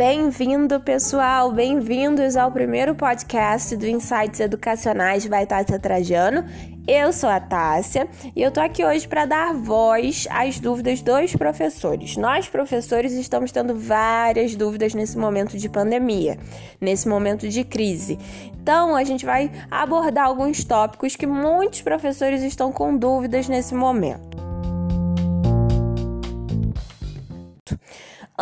Bem-vindo, pessoal! Bem-vindos ao primeiro podcast do Insights Educacionais by Tássia Trajano. Eu sou a Tássia e eu tô aqui hoje para dar voz às dúvidas dos professores. Nós, professores, estamos tendo várias dúvidas nesse momento de pandemia, nesse momento de crise. Então, a gente vai abordar alguns tópicos que muitos professores estão com dúvidas nesse momento.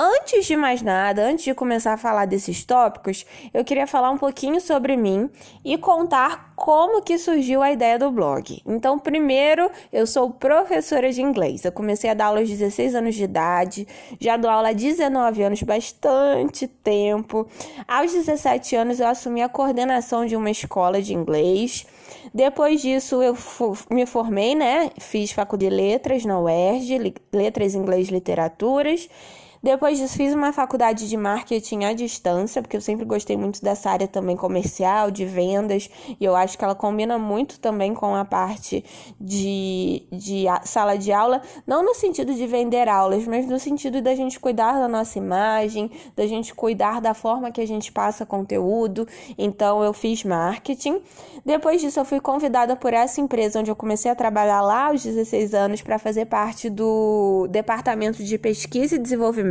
Antes de mais nada, antes de começar a falar desses tópicos, eu queria falar um pouquinho sobre mim e contar como que surgiu a ideia do blog. Então, primeiro, eu sou professora de inglês. Eu comecei a dar aula aos 16 anos de idade, já dou aula há 19 anos, bastante tempo. Aos 17 anos, eu assumi a coordenação de uma escola de inglês. Depois disso, eu me formei, né? Fiz faculdade de letras na UERJ, letras, inglês, literaturas. Depois disso, fiz uma faculdade de marketing à distância, porque eu sempre gostei muito dessa área também comercial, de vendas, e eu acho que ela combina muito também com a parte de, de sala de aula, não no sentido de vender aulas, mas no sentido da gente cuidar da nossa imagem, da gente cuidar da forma que a gente passa conteúdo. Então, eu fiz marketing. Depois disso, eu fui convidada por essa empresa onde eu comecei a trabalhar lá aos 16 anos para fazer parte do departamento de pesquisa e desenvolvimento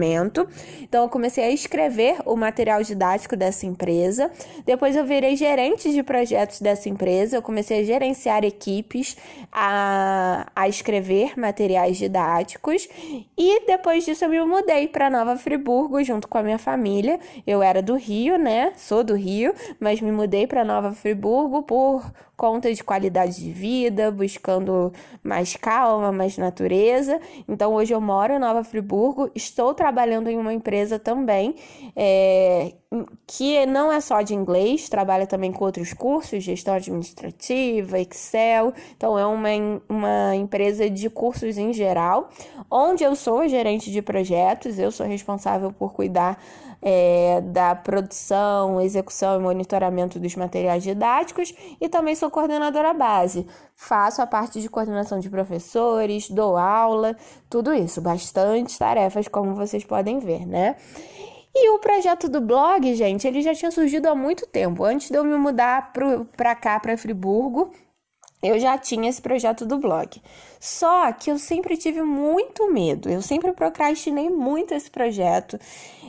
então eu comecei a escrever o material didático dessa empresa. Depois eu virei gerente de projetos dessa empresa. Eu comecei a gerenciar equipes, a, a escrever materiais didáticos. E depois disso eu me mudei para Nova Friburgo junto com a minha família. Eu era do Rio, né? Sou do Rio, mas me mudei para Nova Friburgo por conta de qualidade de vida, buscando mais calma, mais natureza. Então hoje eu moro em Nova Friburgo, estou trabalhando em uma empresa também é, que não é só de inglês, trabalha também com outros cursos, gestão administrativa, Excel. Então é uma, uma empresa de cursos em geral, onde eu sou gerente de projetos, eu sou responsável por cuidar é, da produção, execução e monitoramento dos materiais didáticos e também sou coordenadora base. Faço a parte de coordenação de professores, dou aula, tudo isso, bastante tarefas, como vocês podem ver, né? E o projeto do blog, gente, ele já tinha surgido há muito tempo. Antes de eu me mudar para cá, para Friburgo, eu já tinha esse projeto do blog. Só que eu sempre tive muito medo, eu sempre procrastinei muito esse projeto.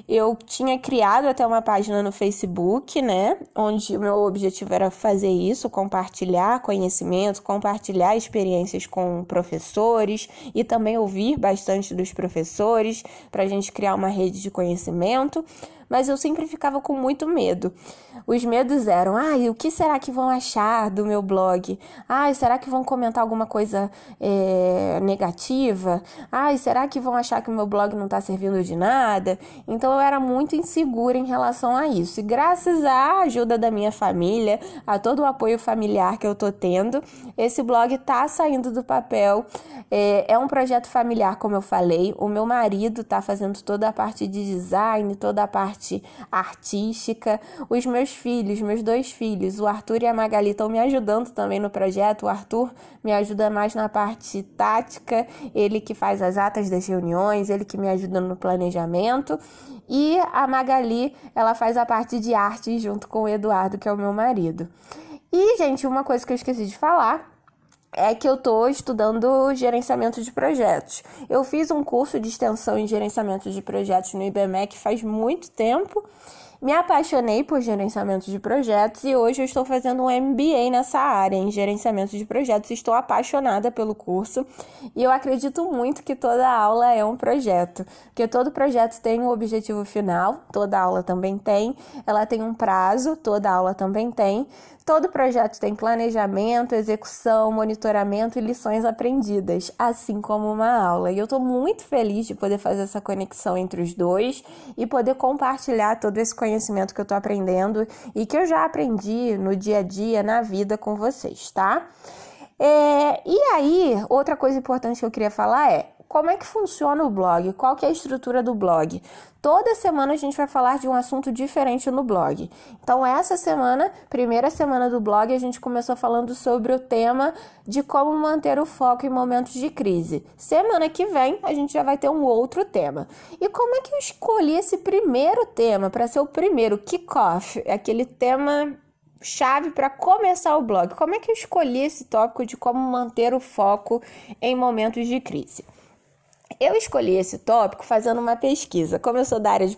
Eu tinha criado até uma página no Facebook, né? Onde o meu objetivo era fazer isso, compartilhar conhecimento, compartilhar experiências com professores e também ouvir bastante dos professores para a gente criar uma rede de conhecimento mas eu sempre ficava com muito medo. Os medos eram: ai, o que será que vão achar do meu blog? Ai, será que vão comentar alguma coisa é, negativa? Ai, será que vão achar que o meu blog não está servindo de nada? Então eu era muito insegura em relação a isso. E graças à ajuda da minha família, a todo o apoio familiar que eu tô tendo, esse blog tá saindo do papel. É, é um projeto familiar, como eu falei. O meu marido tá fazendo toda a parte de design, toda a parte artística. Os meus filhos, meus dois filhos, o Arthur e a Magali, estão me ajudando também no projeto. O Arthur me ajuda mais na parte tática, ele que faz as atas das reuniões, ele que me ajuda no planejamento. E a Magali, ela faz a parte de arte junto com o Eduardo, que é o meu marido. E, gente, uma coisa que eu esqueci de falar é que eu estou estudando gerenciamento de projetos. Eu fiz um curso de extensão em gerenciamento de projetos no IBMEC faz muito tempo. Me apaixonei por gerenciamento de projetos e hoje eu estou fazendo um MBA nessa área, em gerenciamento de projetos. Estou apaixonada pelo curso e eu acredito muito que toda aula é um projeto, porque todo projeto tem um objetivo final, toda aula também tem, ela tem um prazo, toda aula também tem. Todo projeto tem planejamento, execução, monitoramento e lições aprendidas, assim como uma aula. E eu estou muito feliz de poder fazer essa conexão entre os dois e poder compartilhar todo esse conhecimento que eu estou aprendendo e que eu já aprendi no dia a dia, na vida com vocês, tá? É, e aí, outra coisa importante que eu queria falar é como é que funciona o blog, qual que é a estrutura do blog. Toda semana a gente vai falar de um assunto diferente no blog. Então, essa semana, primeira semana do blog, a gente começou falando sobre o tema de como manter o foco em momentos de crise. Semana que vem, a gente já vai ter um outro tema. E como é que eu escolhi esse primeiro tema para ser o primeiro kickoff? É aquele tema chave para começar o blog. Como é que eu escolhi esse tópico de como manter o foco em momentos de crise? Eu escolhi esse tópico fazendo uma pesquisa. Como eu sou da área de,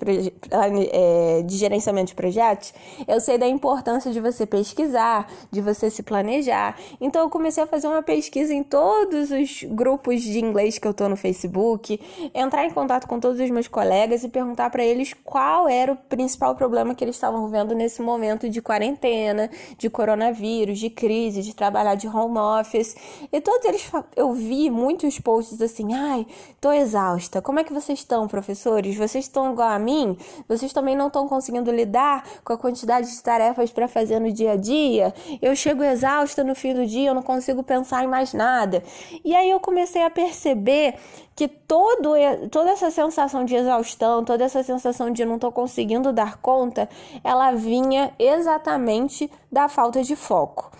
é, de, gerenciamento de projetos, eu sei da importância de você pesquisar, de você se planejar. Então, eu comecei a fazer uma pesquisa em todos os grupos de inglês que eu tô no Facebook, entrar em contato com todos os meus colegas e perguntar para eles qual era o principal problema que eles estavam vendo nesse momento de quarentena, de coronavírus, de crise, de trabalhar de home office. E todos eles, eu vi muitos posts assim, ai, tô exausta. Como é que vocês estão, professores? Vocês estão igual a mim? Vocês também não estão conseguindo lidar com a quantidade de tarefas para fazer no dia a dia? Eu chego exausta no fim do dia, eu não consigo pensar em mais nada. E aí eu comecei a perceber que todo, toda essa sensação de exaustão, toda essa sensação de não estou conseguindo dar conta, ela vinha exatamente da falta de foco.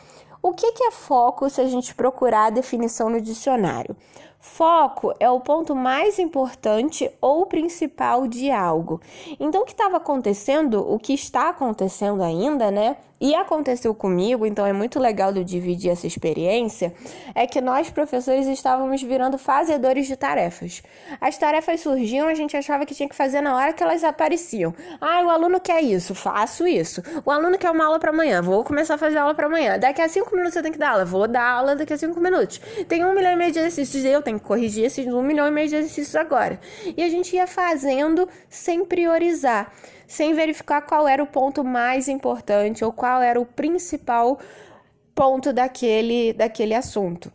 O que, que é foco se a gente procurar a definição no dicionário? Foco é o ponto mais importante ou principal de algo. Então, o que estava acontecendo, o que está acontecendo ainda, né? E aconteceu comigo, então é muito legal eu dividir essa experiência, é que nós professores estávamos virando fazedores de tarefas. As tarefas surgiam, a gente achava que tinha que fazer na hora que elas apareciam. Ah, o aluno quer isso, faço isso. O aluno quer uma aula para amanhã, vou começar a fazer aula para amanhã. Daqui a cinco minutos eu tenho que dar aula, vou dar aula daqui a cinco minutos. Tem um milhão e meio de exercícios, eu tenho que corrigir esses um milhão e meio de exercícios agora. E a gente ia fazendo sem priorizar sem verificar qual era o ponto mais importante ou qual era o principal ponto daquele, daquele assunto.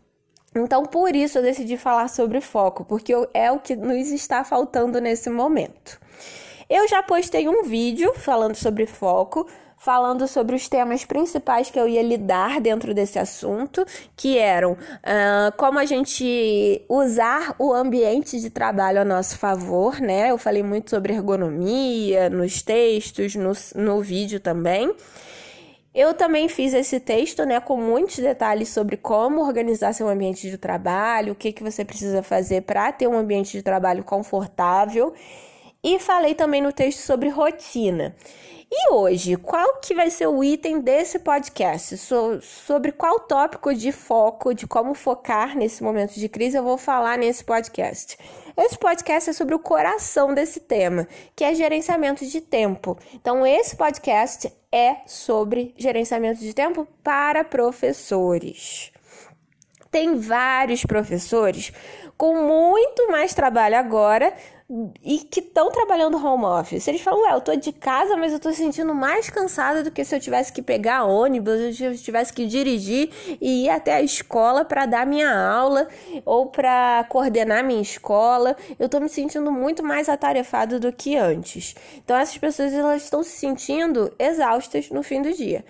Então, por isso eu decidi falar sobre foco, porque é o que nos está faltando nesse momento. Eu já postei um vídeo falando sobre foco, falando sobre os temas principais que eu ia lidar dentro desse assunto, que eram uh, como a gente usar o ambiente de trabalho a nosso favor, né? Eu falei muito sobre ergonomia nos textos, no, no vídeo também. Eu também fiz esse texto, né, com muitos detalhes sobre como organizar seu ambiente de trabalho, o que, que você precisa fazer para ter um ambiente de trabalho confortável. E falei também no texto sobre rotina. E hoje, qual que vai ser o item desse podcast? So, sobre qual tópico de foco, de como focar nesse momento de crise, eu vou falar nesse podcast. Esse podcast é sobre o coração desse tema, que é gerenciamento de tempo. Então, esse podcast é sobre gerenciamento de tempo para professores. Tem vários professores com muito mais trabalho agora e que estão trabalhando home office. Eles falam, ué, eu tô de casa, mas eu tô sentindo mais cansada do que se eu tivesse que pegar ônibus, se eu tivesse que dirigir e ir até a escola para dar minha aula ou para coordenar minha escola. Eu tô me sentindo muito mais atarefado do que antes. Então essas pessoas elas estão se sentindo exaustas no fim do dia.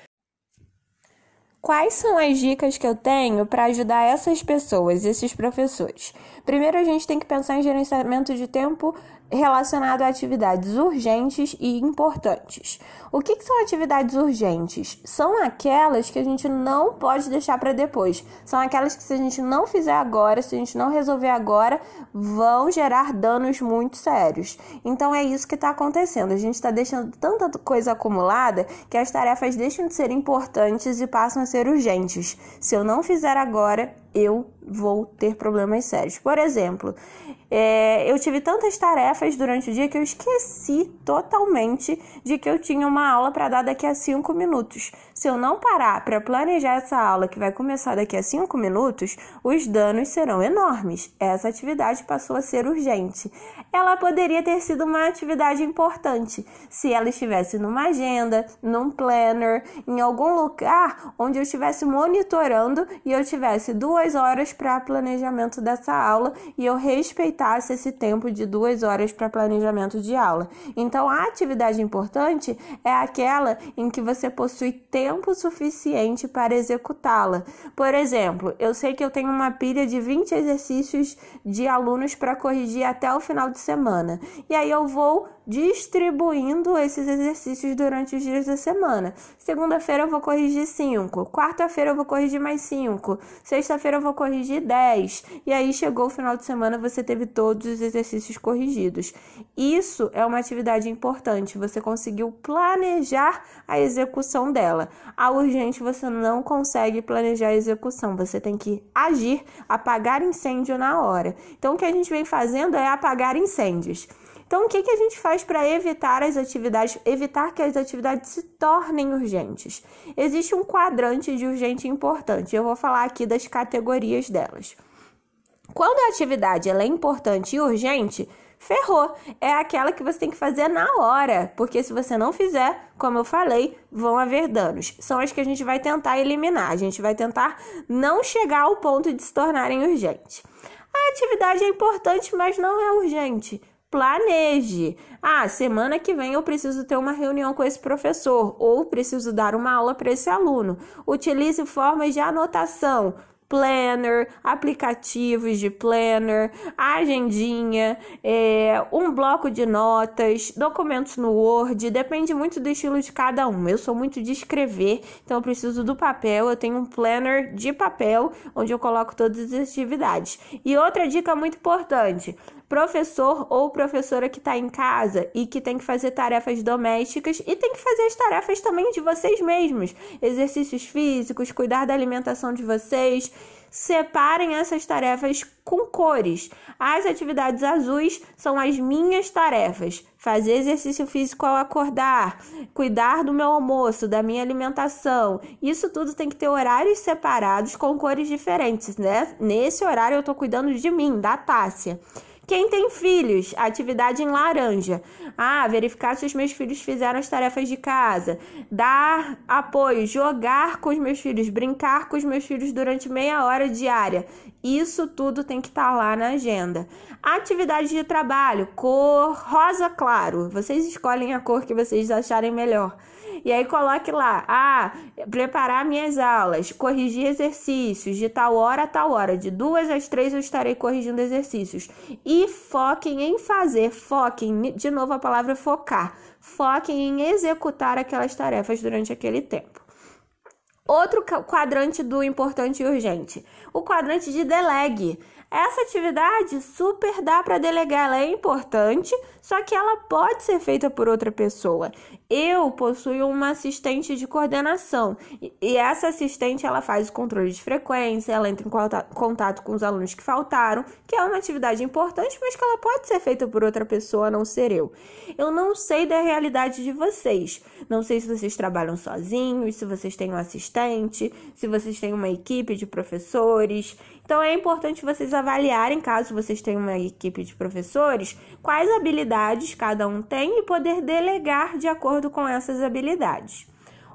Quais são as dicas que eu tenho para ajudar essas pessoas, esses professores? Primeiro, a gente tem que pensar em gerenciamento de tempo relacionado a atividades urgentes e importantes. O que, que, são atividades urgentes? São aquelas que a gente não pode deixar para depois. São aquelas que, se a gente não fizer agora, se a gente não resolver agora, vão gerar danos muito sérios. Então é isso que está acontecendo. A gente está deixando tanta coisa acumulada que as tarefas deixam de ser importantes e passam a ser urgentes. Se eu não fizer agora, eu vou ter problemas sérios. Por exemplo, é, eu tive tantas tarefas durante o dia que eu esqueci totalmente de que eu tinha uma aula para dar daqui a cinco minutos. Se eu não parar para planejar essa aula que vai começar daqui a cinco minutos, os danos serão enormes. Essa atividade passou a ser urgente. Ela poderia ter sido uma atividade importante se ela estivesse numa agenda, num planner, em algum lugar onde eu estivesse monitorando e eu tivesse duas duas horas para planejamento dessa aula e eu respeitasse esse tempo de duas horas para planejamento de aula. Então, a atividade importante é aquela em que você possui tempo suficiente para executá-la. Por exemplo, eu sei que eu tenho uma pilha de 20 exercícios de alunos para corrigir até o final de semana. E aí eu vou distribuindo esses exercícios durante os dias da semana. Segunda-feira eu vou corrigir 5, quarta-feira eu vou corrigir mais 5, sexta-feira eu vou corrigir 10. E aí chegou o final de semana, você teve todos os exercícios corrigidos. Isso é uma atividade importante, você conseguiu planejar a execução dela. A urgente você não consegue planejar a execução, você tem que agir, apagar incêndio na hora. Então o que a gente vem fazendo é apagar incêndios. Então, o que, que a gente faz para evitar as atividades, evitar que as atividades se tornem urgentes? Existe um quadrante de urgente importante. Eu vou falar aqui das categorias delas. Quando a atividade é importante e urgente, ferrou. É aquela que você tem que fazer na hora, porque se você não fizer, como eu falei, vão haver danos. São as que a gente vai tentar eliminar. A gente vai tentar não chegar ao ponto de se tornarem urgentes. A atividade é importante, mas não é urgente planeje. Ah, semana que vem eu preciso ter uma reunião com esse professor ou preciso dar uma aula para esse aluno. Utilize formas de anotação. Planner, aplicativos de planner, agendinha, é, um bloco de notas, documentos no Word, depende muito do estilo de cada um. Eu sou muito de escrever, então eu preciso do papel. Eu tenho um planner de papel onde eu coloco todas as atividades. E outra dica muito importante: professor ou professora que está em casa e que tem que fazer tarefas domésticas e tem que fazer as tarefas também de vocês mesmos, exercícios físicos, cuidar da alimentação de vocês. Separem essas tarefas com cores. As atividades azuis são as minhas tarefas: fazer exercício físico ao acordar, cuidar do meu almoço, da minha alimentação. Isso tudo tem que ter horários separados com cores diferentes, né? Nesse horário eu estou cuidando de mim, da Tássia. Quem tem filhos, atividade em laranja. Ah, verificar se os meus filhos fizeram as tarefas de casa. Dar apoio, jogar com os meus filhos, brincar com os meus filhos durante meia hora diária. Isso tudo tem que estar tá lá na agenda. Atividade de trabalho, cor rosa claro. Vocês escolhem a cor que vocês acharem melhor. E aí coloque lá, ah, preparar minhas aulas, corrigir exercícios de tal hora a tal hora, de duas às três eu estarei corrigindo exercícios. E foquem em fazer, foquem, de novo a palavra focar, foquem em executar aquelas tarefas durante aquele tempo. Outro quadrante do importante e urgente, o quadrante de delegue. Essa atividade super dá para delegar, ela é importante, só que ela pode ser feita por outra pessoa. Eu possuo uma assistente de coordenação e essa assistente ela faz o controle de frequência, ela entra em contato com os alunos que faltaram, que é uma atividade importante, mas que ela pode ser feita por outra pessoa, a não ser eu. Eu não sei da realidade de vocês. Não sei se vocês trabalham sozinhos, se vocês têm um assistente, se vocês têm uma equipe de professores. Então é importante vocês avaliarem, caso vocês tenham uma equipe de professores, quais habilidades cada um tem e poder delegar de acordo com essas habilidades.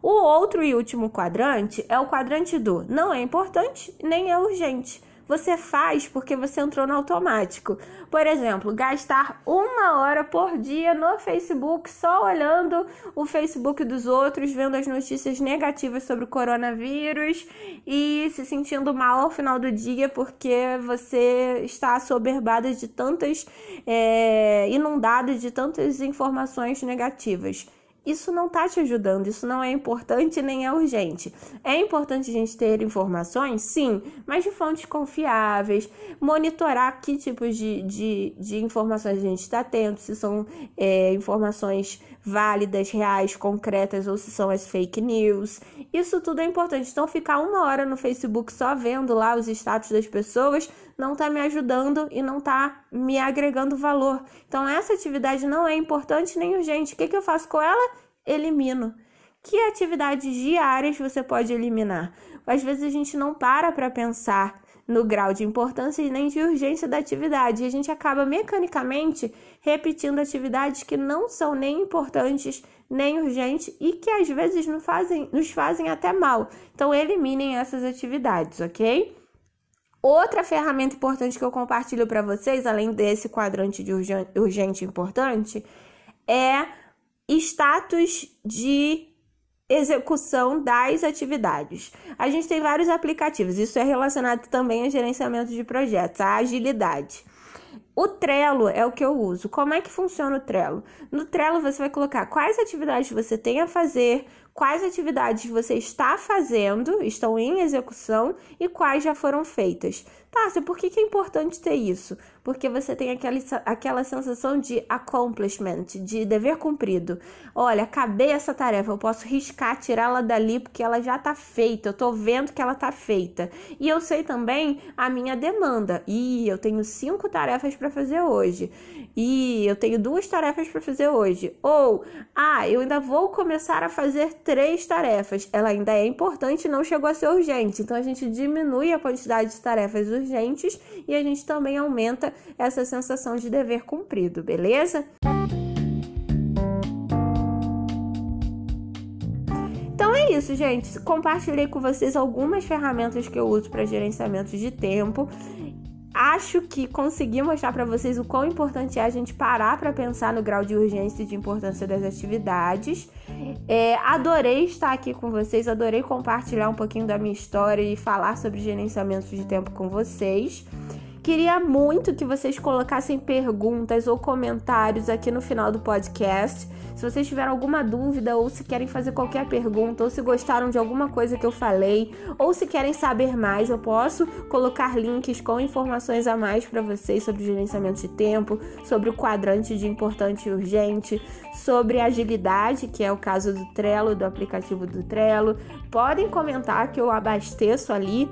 O outro e último quadrante é o quadrante do não é importante nem é urgente você faz porque você entrou no automático. Por exemplo, gastar uma hora por dia no Facebook só olhando o Facebook dos outros, vendo as notícias negativas sobre o coronavírus e se sentindo mal ao final do dia porque você está assoberbada de tantas, é, inundada de tantas informações negativas isso não está te ajudando, isso não é importante nem é urgente. É importante a gente ter informações, sim, mas de fontes confiáveis, monitorar que tipos de, de, de informações a gente está tendo, se são é, informações válidas, reais, concretas ou se são as fake news. Isso tudo é importante. Então, ficar uma hora no Facebook só vendo lá os status das pessoas não está me ajudando e não está me agregando valor. Então, essa atividade não é importante nem urgente. O que, que eu faço com ela? Elimino. Que atividades diárias você pode eliminar? Às vezes a gente não para para pensar no grau de importância e nem de urgência da atividade. E a gente acaba mecanicamente repetindo atividades que não são nem importantes nem urgentes e que às vezes nos fazem, nos fazem até mal. Então, eliminem essas atividades, ok? Outra ferramenta importante que eu compartilho para vocês, além desse quadrante de urgente e importante, é status de execução das atividades. A gente tem vários aplicativos, isso é relacionado também a gerenciamento de projetos, a agilidade. O Trello é o que eu uso. Como é que funciona o Trello? No Trello você vai colocar quais atividades você tem a fazer, quais atividades você está fazendo, estão em execução e quais já foram feitas. Tássia, por que, que é importante ter isso? Porque você tem aquela, aquela sensação de accomplishment, de dever cumprido. Olha, acabei essa tarefa, eu posso riscar, tirá-la dali porque ela já está feita, eu estou vendo que ela está feita. E eu sei também a minha demanda. E eu tenho cinco tarefas para fazer hoje. E eu tenho duas tarefas para fazer hoje. Ou, ah, eu ainda vou começar a fazer três tarefas. Ela ainda é importante e não chegou a ser urgente. Então a gente diminui a quantidade de tarefas urgentes urgentes e a gente também aumenta essa sensação de dever cumprido, beleza? Então é isso, gente. Compartilhei com vocês algumas ferramentas que eu uso para gerenciamento de tempo. Acho que consegui mostrar para vocês o quão importante é a gente parar para pensar no grau de urgência e de importância das atividades. É, adorei estar aqui com vocês, adorei compartilhar um pouquinho da minha história e falar sobre gerenciamento de tempo com vocês. Queria muito que vocês colocassem perguntas ou comentários aqui no final do podcast. Se vocês tiverem alguma dúvida ou se querem fazer qualquer pergunta ou se gostaram de alguma coisa que eu falei ou se querem saber mais, eu posso colocar links com informações a mais para vocês sobre gerenciamento de tempo, sobre o quadrante de importante e urgente, sobre agilidade, que é o caso do Trello, do aplicativo do Trello. Podem comentar que eu abasteço ali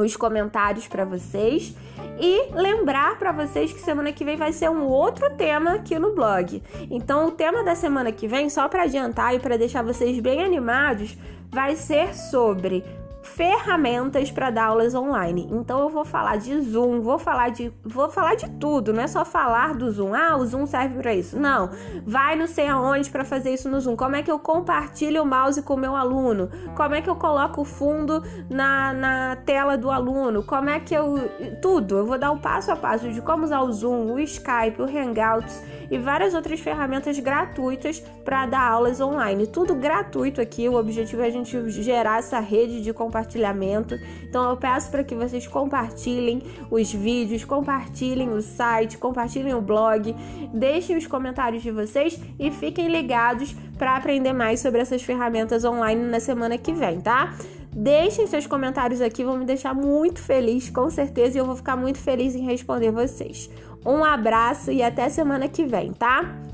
os comentários para vocês e lembrar para vocês que semana que vem vai ser um outro tema aqui no blog. Então, o tema da semana que vem, só para adiantar e para deixar vocês bem animados, vai ser sobre ferramentas para dar aulas online. Então eu vou falar de Zoom, vou falar de vou falar de tudo, não é só falar do Zoom. Ah, o Zoom serve para isso. Não. Vai não sei aonde para fazer isso no Zoom. Como é que eu compartilho o mouse com o meu aluno? Como é que eu coloco o fundo na, na tela do aluno? Como é que eu tudo. Eu vou dar o um passo a passo de como usar o Zoom, o Skype, o Hangouts e várias outras ferramentas gratuitas para dar aulas online. Tudo gratuito aqui. O objetivo é a gente gerar essa rede de compartilhamento. Então eu peço para que vocês compartilhem os vídeos, compartilhem o site, compartilhem o blog, deixem os comentários de vocês e fiquem ligados para aprender mais sobre essas ferramentas online na semana que vem, tá? Deixem seus comentários aqui, vão me deixar muito feliz, com certeza, e eu vou ficar muito feliz em responder vocês. Um abraço e até semana que vem, tá?